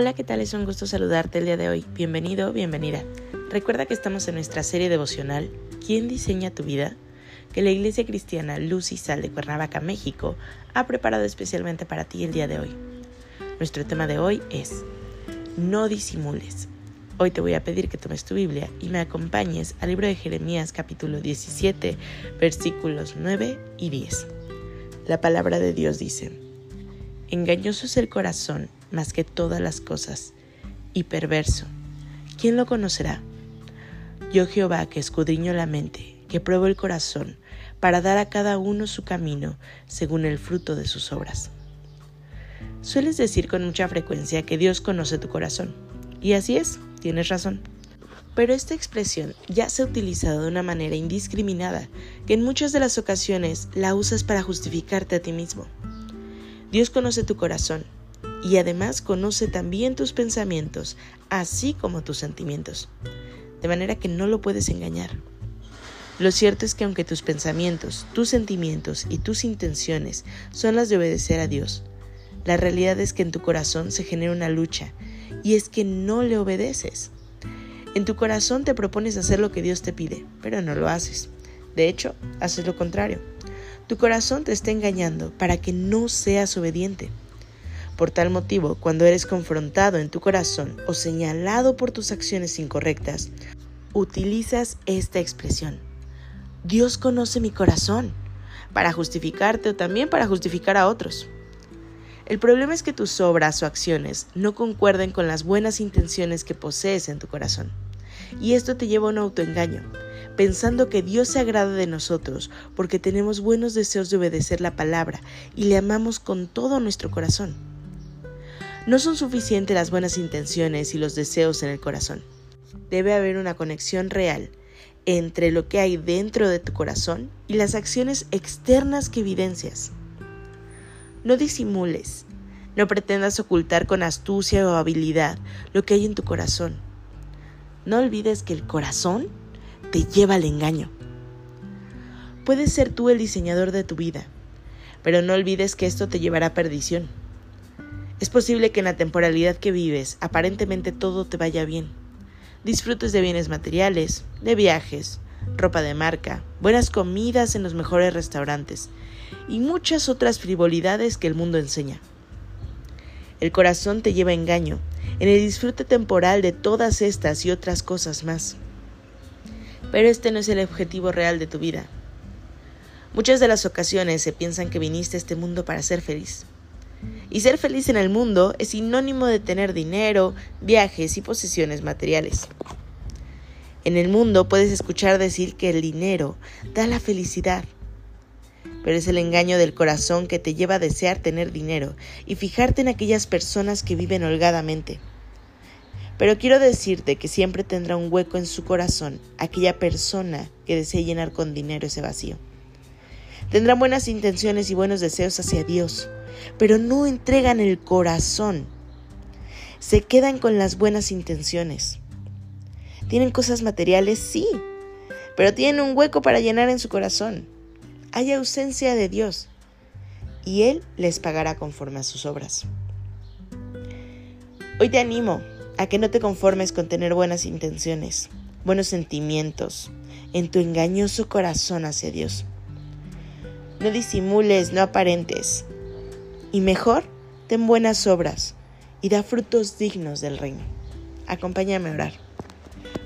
Hola, ¿qué tal? Es un gusto saludarte el día de hoy. Bienvenido, bienvenida. Recuerda que estamos en nuestra serie devocional ¿Quién diseña tu vida? que la Iglesia Cristiana Luz y Sal de Cuernavaca, México, ha preparado especialmente para ti el día de hoy. Nuestro tema de hoy es No disimules. Hoy te voy a pedir que tomes tu Biblia y me acompañes al libro de Jeremías capítulo 17, versículos 9 y 10. La palabra de Dios dice, Engañoso es el corazón más que todas las cosas, y perverso. ¿Quién lo conocerá? Yo Jehová que escudriño la mente, que pruebo el corazón, para dar a cada uno su camino según el fruto de sus obras. Sueles decir con mucha frecuencia que Dios conoce tu corazón, y así es, tienes razón. Pero esta expresión ya se ha utilizado de una manera indiscriminada, que en muchas de las ocasiones la usas para justificarte a ti mismo. Dios conoce tu corazón, y además conoce también tus pensamientos, así como tus sentimientos, de manera que no lo puedes engañar. Lo cierto es que aunque tus pensamientos, tus sentimientos y tus intenciones son las de obedecer a Dios, la realidad es que en tu corazón se genera una lucha y es que no le obedeces. En tu corazón te propones hacer lo que Dios te pide, pero no lo haces. De hecho, haces lo contrario. Tu corazón te está engañando para que no seas obediente. Por tal motivo, cuando eres confrontado en tu corazón o señalado por tus acciones incorrectas, utilizas esta expresión. Dios conoce mi corazón, para justificarte o también para justificar a otros. El problema es que tus obras o acciones no concuerden con las buenas intenciones que posees en tu corazón. Y esto te lleva a un autoengaño, pensando que Dios se agrada de nosotros porque tenemos buenos deseos de obedecer la palabra y le amamos con todo nuestro corazón. No son suficientes las buenas intenciones y los deseos en el corazón. Debe haber una conexión real entre lo que hay dentro de tu corazón y las acciones externas que evidencias. No disimules, no pretendas ocultar con astucia o habilidad lo que hay en tu corazón. No olvides que el corazón te lleva al engaño. Puedes ser tú el diseñador de tu vida, pero no olvides que esto te llevará a perdición. Es posible que en la temporalidad que vives aparentemente todo te vaya bien. Disfrutes de bienes materiales, de viajes, ropa de marca, buenas comidas en los mejores restaurantes y muchas otras frivolidades que el mundo enseña. El corazón te lleva engaño en el disfrute temporal de todas estas y otras cosas más. Pero este no es el objetivo real de tu vida. Muchas de las ocasiones se piensan que viniste a este mundo para ser feliz. Y ser feliz en el mundo es sinónimo de tener dinero, viajes y posesiones materiales. En el mundo puedes escuchar decir que el dinero da la felicidad, pero es el engaño del corazón que te lleva a desear tener dinero y fijarte en aquellas personas que viven holgadamente. Pero quiero decirte que siempre tendrá un hueco en su corazón aquella persona que desea llenar con dinero ese vacío. Tendrán buenas intenciones y buenos deseos hacia Dios, pero no entregan el corazón. Se quedan con las buenas intenciones. Tienen cosas materiales, sí, pero tienen un hueco para llenar en su corazón. Hay ausencia de Dios y Él les pagará conforme a sus obras. Hoy te animo a que no te conformes con tener buenas intenciones, buenos sentimientos en tu engañoso corazón hacia Dios. No disimules, no aparentes, y mejor, ten buenas obras y da frutos dignos del reino. Acompáñame a orar.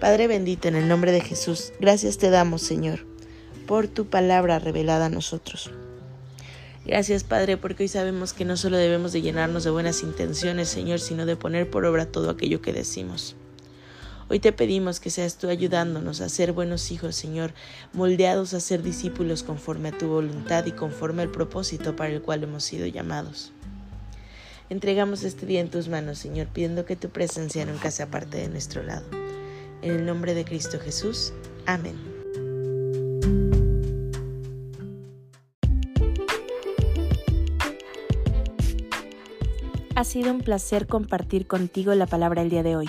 Padre bendito, en el nombre de Jesús, gracias te damos, Señor, por tu palabra revelada a nosotros. Gracias, Padre, porque hoy sabemos que no solo debemos de llenarnos de buenas intenciones, Señor, sino de poner por obra todo aquello que decimos. Hoy te pedimos que seas tú ayudándonos a ser buenos hijos, Señor, moldeados a ser discípulos conforme a tu voluntad y conforme al propósito para el cual hemos sido llamados. Entregamos este día en tus manos, Señor, pidiendo que tu presencia nunca sea parte de nuestro lado. En el nombre de Cristo Jesús. Amén. Ha sido un placer compartir contigo la palabra el día de hoy.